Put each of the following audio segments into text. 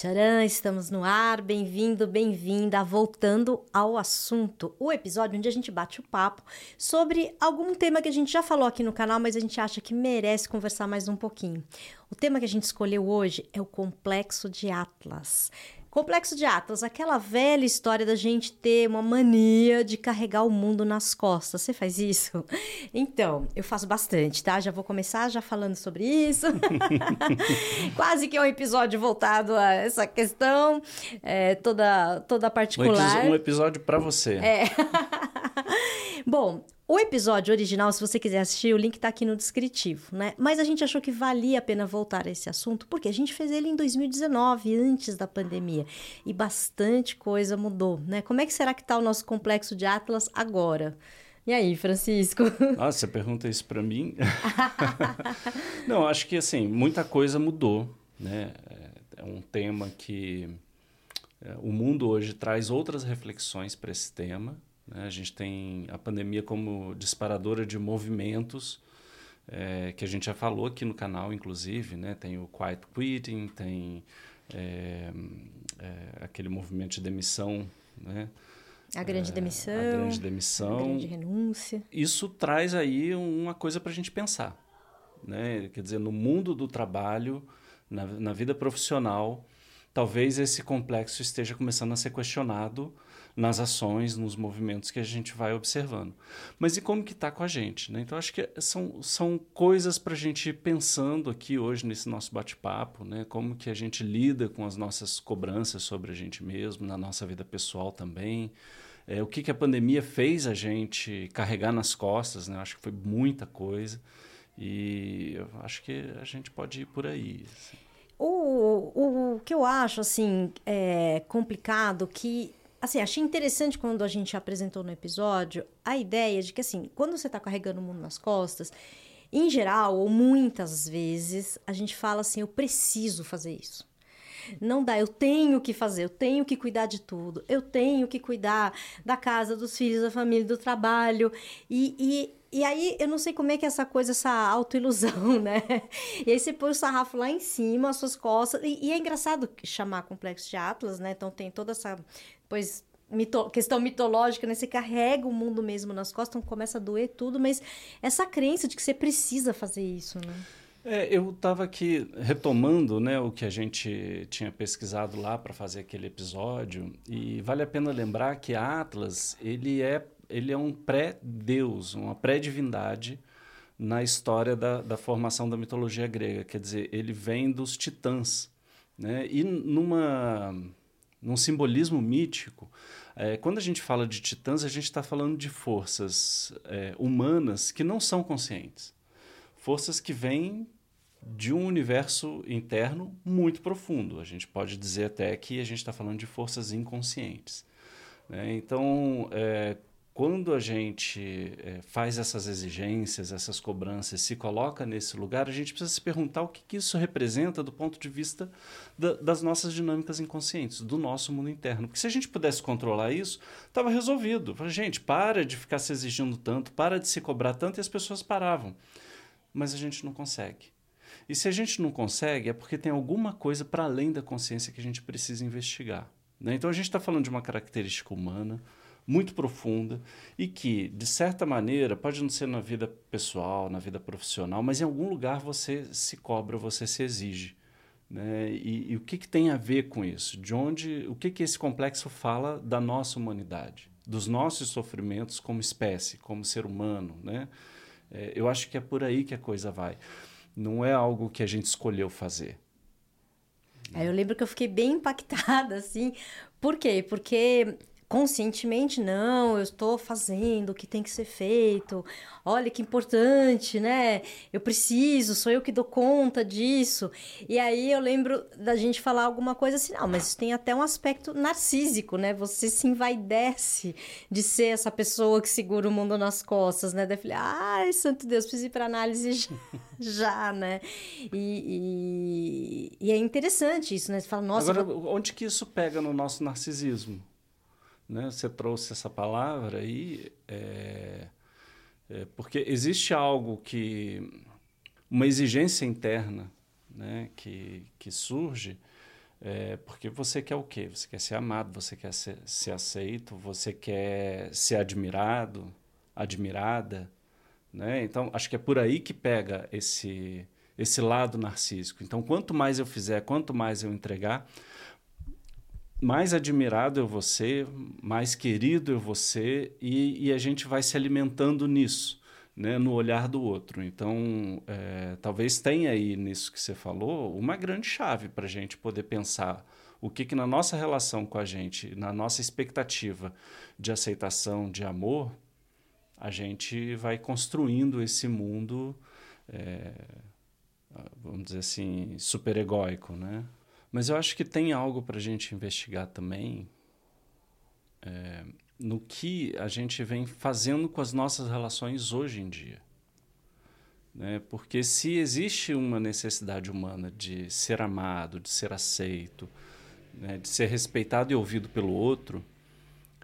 Tcharam, estamos no ar, bem-vindo, bem-vinda, voltando ao assunto, o episódio onde a gente bate o papo sobre algum tema que a gente já falou aqui no canal, mas a gente acha que merece conversar mais um pouquinho. O tema que a gente escolheu hoje é o complexo de Atlas. Complexo de Atlas, aquela velha história da gente ter uma mania de carregar o mundo nas costas. Você faz isso? Então, eu faço bastante, tá? Já vou começar já falando sobre isso. Quase que é um episódio voltado a essa questão, é, toda, toda particular. Um episódio para você. É. Bom, o episódio original, se você quiser assistir, o link tá aqui no descritivo, né? Mas a gente achou que valia a pena voltar a esse assunto, porque a gente fez ele em 2019, antes da pandemia, e bastante coisa mudou, né? Como é que será que tá o nosso complexo de Atlas agora? E aí, Francisco? Ah, você pergunta isso para mim? Não, acho que assim, muita coisa mudou, né? É um tema que é, o mundo hoje traz outras reflexões para esse tema, né? A gente tem a pandemia como disparadora de movimentos, é, que a gente já falou aqui no canal, inclusive. Né? Tem o quiet quitting, tem é, é, aquele movimento de demissão. Né? A grande demissão. A grande demissão. A grande renúncia. Isso traz aí uma coisa para a gente pensar. Né? Quer dizer, no mundo do trabalho, na, na vida profissional, talvez esse complexo esteja começando a ser questionado nas ações, nos movimentos que a gente vai observando. Mas e como que está com a gente? Né? Então, acho que são, são coisas para a gente ir pensando aqui hoje nesse nosso bate-papo, né? como que a gente lida com as nossas cobranças sobre a gente mesmo, na nossa vida pessoal também. É, o que, que a pandemia fez a gente carregar nas costas, né? acho que foi muita coisa. E acho que a gente pode ir por aí. Assim. O, o que eu acho assim é complicado que assim, achei interessante quando a gente apresentou no episódio a ideia de que, assim, quando você está carregando o mundo nas costas, em geral, ou muitas vezes, a gente fala assim: eu preciso fazer isso. Não dá, eu tenho que fazer, eu tenho que cuidar de tudo, eu tenho que cuidar da casa, dos filhos, da família, do trabalho. E, e, e aí eu não sei como é que é essa coisa, essa autoilusão, né? E aí você põe o sarrafo lá em cima, as suas costas. E, e é engraçado chamar complexo de Atlas, né? Então tem toda essa pois mito, questão mitológica, né? Você carrega o mundo mesmo nas costas, então começa a doer tudo, mas essa crença de que você precisa fazer isso, né? É, eu estava aqui retomando né, o que a gente tinha pesquisado lá para fazer aquele episódio e vale a pena lembrar que Atlas ele é, ele é um pré-deus, uma pré-divindade na história da, da formação da mitologia grega. Quer dizer, ele vem dos titãs. Né? E numa num simbolismo mítico, é, quando a gente fala de titãs, a gente está falando de forças é, humanas que não são conscientes. Forças que vêm de um universo interno muito profundo. A gente pode dizer até que a gente está falando de forças inconscientes. Né? Então, é, quando a gente é, faz essas exigências, essas cobranças, se coloca nesse lugar, a gente precisa se perguntar o que, que isso representa do ponto de vista da, das nossas dinâmicas inconscientes, do nosso mundo interno. Porque se a gente pudesse controlar isso, estava resolvido. Gente, para de ficar se exigindo tanto, para de se cobrar tanto, e as pessoas paravam. Mas a gente não consegue. E se a gente não consegue, é porque tem alguma coisa para além da consciência que a gente precisa investigar. Né? Então a gente está falando de uma característica humana muito profunda e que, de certa maneira, pode não ser na vida pessoal, na vida profissional, mas em algum lugar você se cobra, você se exige. Né? E, e o que, que tem a ver com isso? De onde, o que, que esse complexo fala da nossa humanidade, dos nossos sofrimentos como espécie, como ser humano, né? É, eu acho que é por aí que a coisa vai. Não é algo que a gente escolheu fazer. É, eu lembro que eu fiquei bem impactada, assim. Por quê? Porque conscientemente, não, eu estou fazendo o que tem que ser feito, olha que importante, né? Eu preciso, sou eu que dou conta disso. E aí eu lembro da gente falar alguma coisa assim, não, mas isso tem até um aspecto narcísico, né? Você se envaidece de ser essa pessoa que segura o mundo nas costas, né? Daí eu falei, ai, santo Deus, preciso ir para análise já, já né? E, e, e, é interessante isso, né? Você fala, nossa... Agora, onde que isso pega no nosso narcisismo? Né? Você trouxe essa palavra aí, é, é, porque existe algo que. uma exigência interna né? que, que surge É, porque você quer o quê? Você quer ser amado, você quer ser, ser aceito, você quer ser admirado, admirada, né? Então, acho que é por aí que pega esse, esse lado narcísico. Então, quanto mais eu fizer, quanto mais eu entregar, mais admirado eu vou ser, mais querido eu vou ser, e, e a gente vai se alimentando nisso né, no olhar do outro. Então, é, talvez tenha aí nisso que você falou uma grande chave para a gente poder pensar o que, que na nossa relação com a gente, na nossa expectativa de aceitação, de amor, a gente vai construindo esse mundo, é, vamos dizer assim, super egóico, né? Mas eu acho que tem algo para a gente investigar também. É, no que a gente vem fazendo com as nossas relações hoje em dia. Né? Porque se existe uma necessidade humana de ser amado, de ser aceito, né? de ser respeitado e ouvido pelo outro,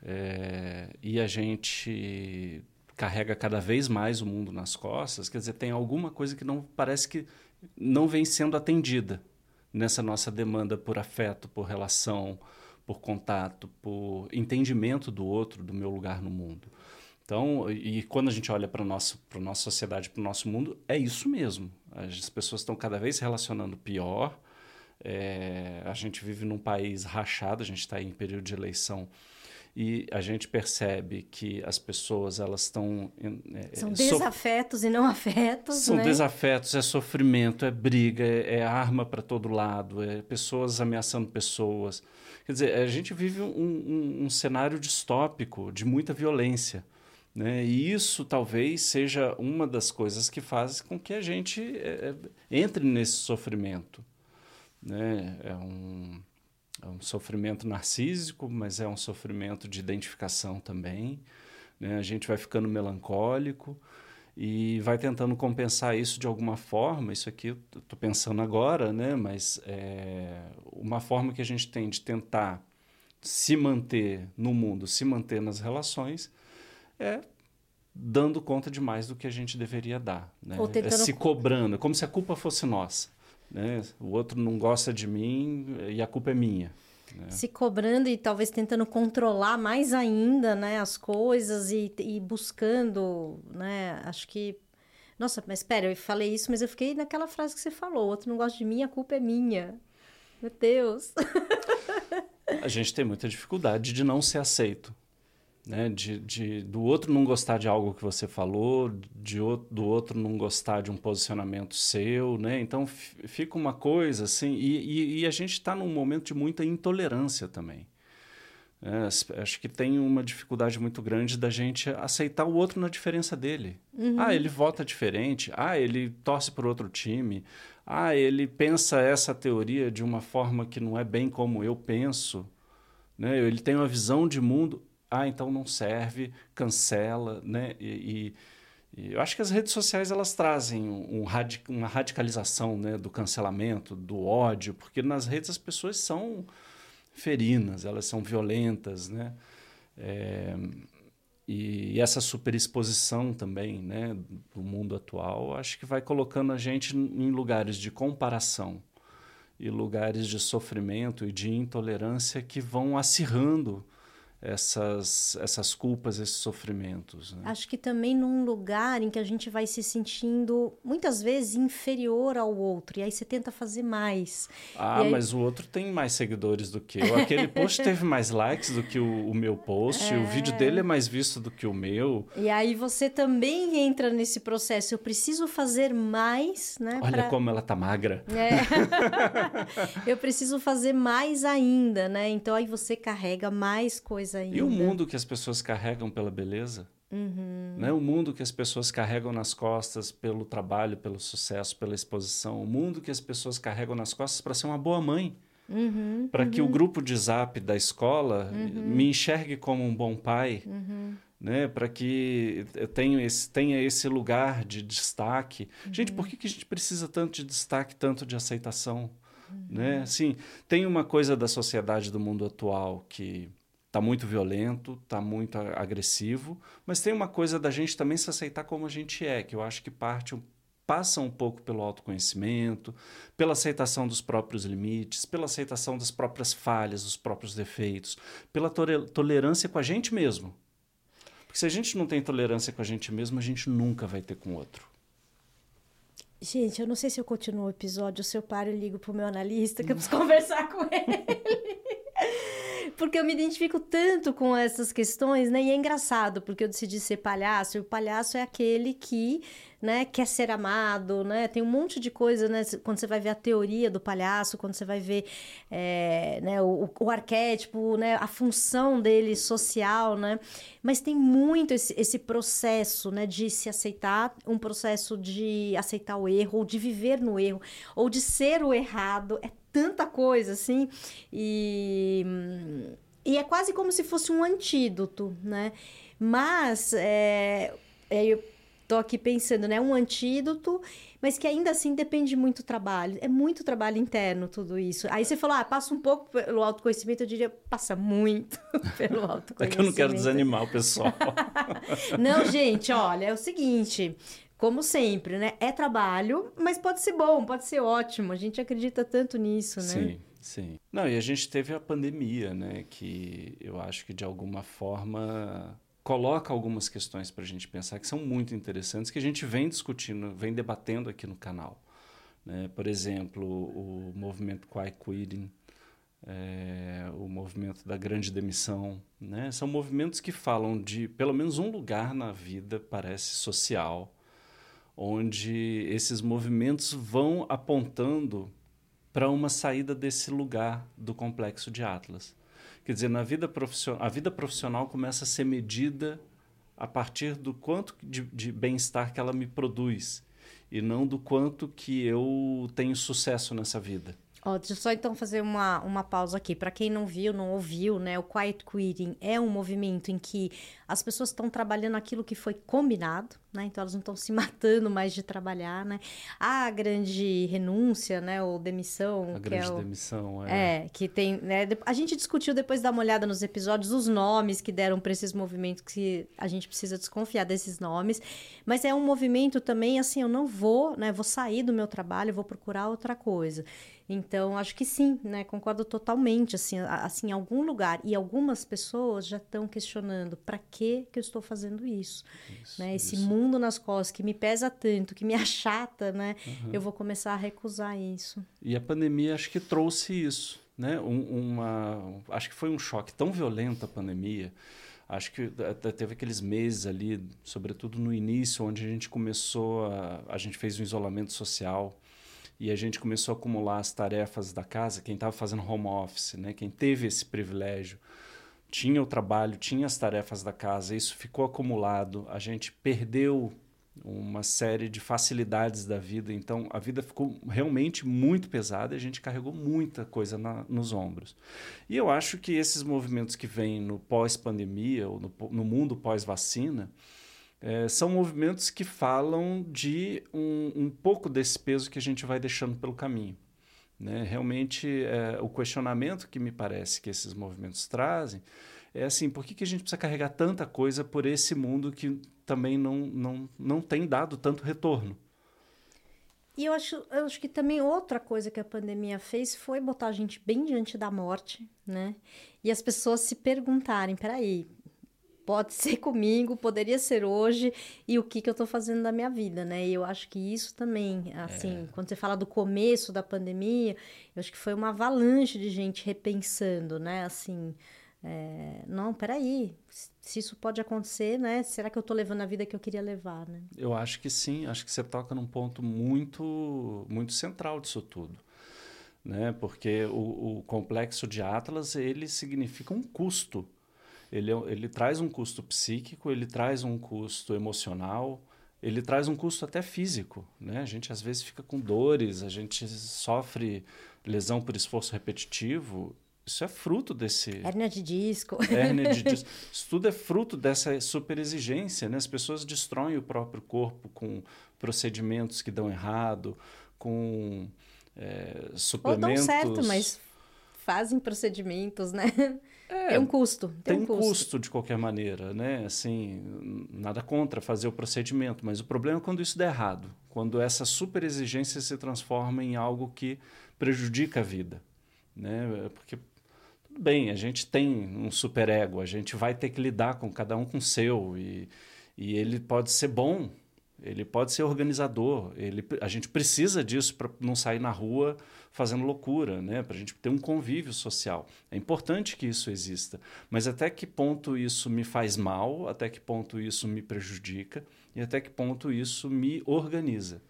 é, e a gente carrega cada vez mais o mundo nas costas, quer dizer, tem alguma coisa que não parece que não vem sendo atendida nessa nossa demanda por afeto, por relação, por contato, por entendimento do outro, do meu lugar no mundo. Então, e quando a gente olha para a nossa sociedade, para o nosso mundo, é isso mesmo. As pessoas estão cada vez se relacionando pior. É, a gente vive num país rachado, a gente está em período de eleição e a gente percebe que as pessoas elas estão é, são desafetos so... e não afetos são né? desafetos é sofrimento é briga é, é arma para todo lado é pessoas ameaçando pessoas Quer dizer, a gente vive um, um, um cenário distópico de muita violência. Né? E isso talvez seja uma das coisas que faz com que a gente é, é entre nesse sofrimento. Né? É, um, é um sofrimento narcísico, mas é um sofrimento de identificação também. Né? A gente vai ficando melancólico e vai tentando compensar isso de alguma forma. Isso aqui eu estou pensando agora, né? mas é uma forma que a gente tem de tentar se manter no mundo, se manter nas relações, é dando conta de mais do que a gente deveria dar. Né? Tentando... É se cobrando, como se a culpa fosse nossa. Né? O outro não gosta de mim e a culpa é minha. Né? Se cobrando e talvez tentando controlar mais ainda né, as coisas e, e buscando, né? Acho que. Nossa, mas espera, eu falei isso, mas eu fiquei naquela frase que você falou: o outro não gosta de mim, a culpa é minha. Meu Deus. a gente tem muita dificuldade de não ser aceito né? De, de, do outro não gostar de algo que você falou, de, do outro não gostar de um posicionamento seu, né? Então fica uma coisa assim, e, e, e a gente está num momento de muita intolerância também. É, acho que tem uma dificuldade muito grande da gente aceitar o outro na diferença dele. Uhum. Ah, ele vota diferente. Ah, ele torce por outro time. Ah, ele pensa essa teoria de uma forma que não é bem como eu penso. Né? Ele tem uma visão de mundo ah, então não serve, cancela, né? E, e, e eu acho que as redes sociais elas trazem um, uma radicalização né, do cancelamento, do ódio, porque nas redes as pessoas são ferinas, elas são violentas, né? É, e essa superexposição também né, do mundo atual, acho que vai colocando a gente em lugares de comparação e lugares de sofrimento e de intolerância que vão acirrando essas, essas culpas, esses sofrimentos. Né? Acho que também num lugar em que a gente vai se sentindo muitas vezes inferior ao outro, e aí você tenta fazer mais. Ah, aí... mas o outro tem mais seguidores do que eu. Aquele post teve mais likes do que o, o meu post, é... o vídeo dele é mais visto do que o meu. E aí você também entra nesse processo. Eu preciso fazer mais, né? Olha pra... como ela tá magra. É. eu preciso fazer mais ainda, né? Então aí você carrega mais coisas ainda. E o mundo que as pessoas carregam pela beleza? Uhum. Né? O mundo que as pessoas carregam nas costas pelo trabalho, pelo sucesso, pela exposição. O mundo que as pessoas carregam nas costas para ser uma boa mãe. Uhum, para uhum. que o grupo de zap da escola uhum. me enxergue como um bom pai. Uhum. Né, para que eu tenha esse, tenha esse lugar de destaque. Gente, por uhum. que, que a gente precisa tanto de destaque, tanto de aceitação? Né? Assim, tem uma coisa da sociedade do mundo atual que está muito violento, está muito agressivo, mas tem uma coisa da gente também se aceitar como a gente é, que eu acho que parte passa um pouco pelo autoconhecimento, pela aceitação dos próprios limites, pela aceitação das próprias falhas, dos próprios defeitos, pela tolerância com a gente mesmo. Porque se a gente não tem tolerância com a gente mesmo, a gente nunca vai ter com o outro. Gente, eu não sei se eu continuo o episódio, se eu paro e ligo pro meu analista, que eu preciso conversar com ele porque eu me identifico tanto com essas questões, né? E é engraçado, porque eu decidi ser palhaço, e o palhaço é aquele que, né, quer ser amado, né? Tem um monte de coisa, né? Quando você vai ver a teoria do palhaço, quando você vai ver é, né, o, o, arquétipo, né, a função dele social, né? Mas tem muito esse, esse processo, né, de se aceitar, um processo de aceitar o erro, ou de viver no erro, ou de ser o errado. É tanta coisa, assim. E, e é quase como se fosse um antídoto, né? Mas é, é, eu tô aqui pensando, né? Um antídoto, mas que ainda assim depende de muito trabalho. É muito trabalho interno tudo isso. Aí você falou, ah, passa um pouco pelo autoconhecimento, eu diria, passa muito pelo autoconhecimento. É que eu não quero desanimar o pessoal. não, gente, olha, é o seguinte, como sempre, né? É trabalho, mas pode ser bom, pode ser ótimo. A gente acredita tanto nisso, né? Sim, sim. Não, e a gente teve a pandemia, né? Que eu acho que de alguma forma coloca algumas questões para a gente pensar que são muito interessantes, que a gente vem discutindo, vem debatendo aqui no canal. Né? Por exemplo, o movimento Quiet Quitting, é, o movimento da grande demissão, né? São movimentos que falam de pelo menos um lugar na vida parece social onde esses movimentos vão apontando para uma saída desse lugar do complexo de Atlas. Quer dizer, na vida profissional, a vida profissional começa a ser medida a partir do quanto de, de bem-estar que ela me produz e não do quanto que eu tenho sucesso nessa vida. Deixa eu só então fazer uma, uma pausa aqui. Para quem não viu, não ouviu, né? O Quiet Quitting é um movimento em que as pessoas estão trabalhando aquilo que foi combinado, né? Então elas não estão se matando mais de trabalhar, né? A grande renúncia, né? Ou demissão. A grande é o... demissão, é. É, que tem. Né? A gente discutiu depois dar uma olhada nos episódios os nomes que deram para esses movimentos que a gente precisa desconfiar desses nomes. Mas é um movimento também assim, eu não vou, né? Vou sair do meu trabalho, vou procurar outra coisa. Então, acho que sim, né? Concordo totalmente, assim, assim, em algum lugar. E algumas pessoas já estão questionando para que que eu estou fazendo isso, isso né? Esse isso. mundo nas costas que me pesa tanto, que me achata, né? Uhum. Eu vou começar a recusar isso. E a pandemia acho que trouxe isso, né? Um, uma, acho que foi um choque tão violento a pandemia. Acho que teve aqueles meses ali, sobretudo no início, onde a gente começou a, a gente fez um isolamento social e a gente começou a acumular as tarefas da casa, quem estava fazendo home office, né? quem teve esse privilégio, tinha o trabalho, tinha as tarefas da casa, isso ficou acumulado, a gente perdeu uma série de facilidades da vida, então a vida ficou realmente muito pesada e a gente carregou muita coisa na, nos ombros. E eu acho que esses movimentos que vêm no pós-pandemia, ou no, no mundo pós-vacina, é, são movimentos que falam de um, um pouco desse peso que a gente vai deixando pelo caminho. Né? Realmente, é, o questionamento que me parece que esses movimentos trazem é assim: por que, que a gente precisa carregar tanta coisa por esse mundo que também não, não, não tem dado tanto retorno? E eu acho, eu acho que também outra coisa que a pandemia fez foi botar a gente bem diante da morte, né? E as pessoas se perguntarem: peraí, pode ser comigo, poderia ser hoje, e o que, que eu estou fazendo da minha vida, né? E eu acho que isso também, assim, é. quando você fala do começo da pandemia, eu acho que foi uma avalanche de gente repensando, né? Assim, é, não, peraí, se isso pode acontecer, né? Será que eu estou levando a vida que eu queria levar, né? Eu acho que sim, acho que você toca num ponto muito, muito central disso tudo. Né? Porque o, o complexo de Atlas ele significa um custo ele, é ele traz um custo psíquico, ele traz um custo emocional, ele traz um custo até físico. Né? A gente às vezes fica com dores, a gente sofre lesão por esforço repetitivo. Isso é fruto desse. Hérnia de disco. Hérnia de disco. Isso tudo é fruto dessa superexigência. Né? As pessoas destroem o próprio corpo com procedimentos que dão errado, com é, suplementos. Ou dão certo, mas fazem procedimentos, né? É, tem um custo. Tem, tem um custo. custo. de qualquer maneira, né? Assim, nada contra fazer o procedimento, mas o problema é quando isso der errado, quando essa super exigência se transforma em algo que prejudica a vida, né? Porque tudo bem, a gente tem um superego, a gente vai ter que lidar com cada um com o seu e, e ele pode ser bom, ele pode ser organizador, ele, a gente precisa disso para não sair na rua fazendo loucura, né? para a gente ter um convívio social. É importante que isso exista, mas até que ponto isso me faz mal, até que ponto isso me prejudica e até que ponto isso me organiza.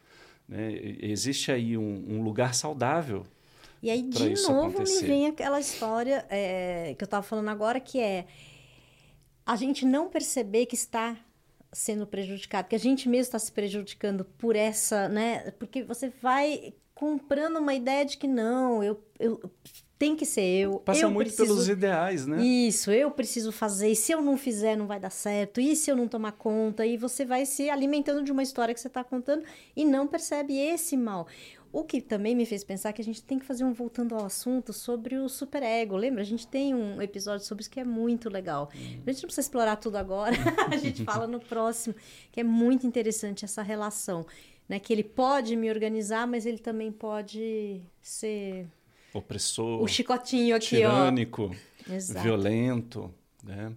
Né? Existe aí um, um lugar saudável e aí, de novo, acontecer. me vem aquela história é, que eu estava falando agora, que é a gente não perceber que está sendo prejudicado, que a gente mesmo está se prejudicando por essa, né? Porque você vai comprando uma ideia de que não, eu, eu tem que ser eu. Passa eu muito preciso... pelos ideais, né? Isso, eu preciso fazer, e se eu não fizer, não vai dar certo, e se eu não tomar conta, e você vai se alimentando de uma história que você está contando e não percebe esse mal. O que também me fez pensar que a gente tem que fazer um voltando ao assunto sobre o superego. Lembra? A gente tem um episódio sobre isso que é muito legal. Uhum. A gente não precisa explorar tudo agora, a gente fala no próximo, que é muito interessante essa relação. Né? Que ele pode me organizar, mas ele também pode ser. Opressor. O chicotinho aqui, tirânico, ó. violento. Né?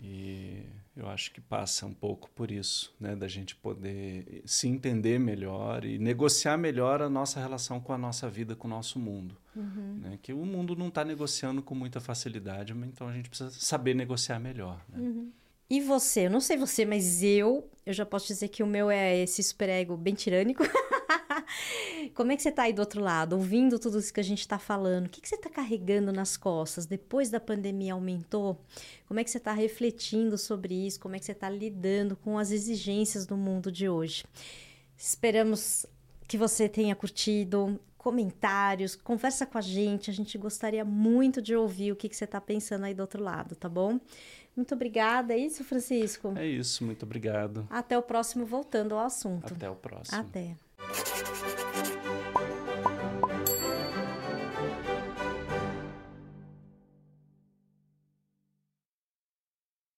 E eu acho que passa um pouco por isso, né? Da gente poder se entender melhor e negociar melhor a nossa relação com a nossa vida, com o nosso mundo. Uhum. Né? Que o mundo não está negociando com muita facilidade, então a gente precisa saber negociar melhor. Né? Uhum. E você? Eu não sei você, mas eu, eu já posso dizer que o meu é esse superego bem tirânico. Como é que você está aí do outro lado, ouvindo tudo isso que a gente está falando? O que, que você está carregando nas costas? Depois da pandemia aumentou? Como é que você está refletindo sobre isso? Como é que você está lidando com as exigências do mundo de hoje? Esperamos que você tenha curtido, comentários, conversa com a gente. A gente gostaria muito de ouvir o que, que você está pensando aí do outro lado, tá bom? Muito obrigada. É isso, Francisco? É isso, muito obrigado. Até o próximo, voltando ao assunto. Até o próximo. Até. うん。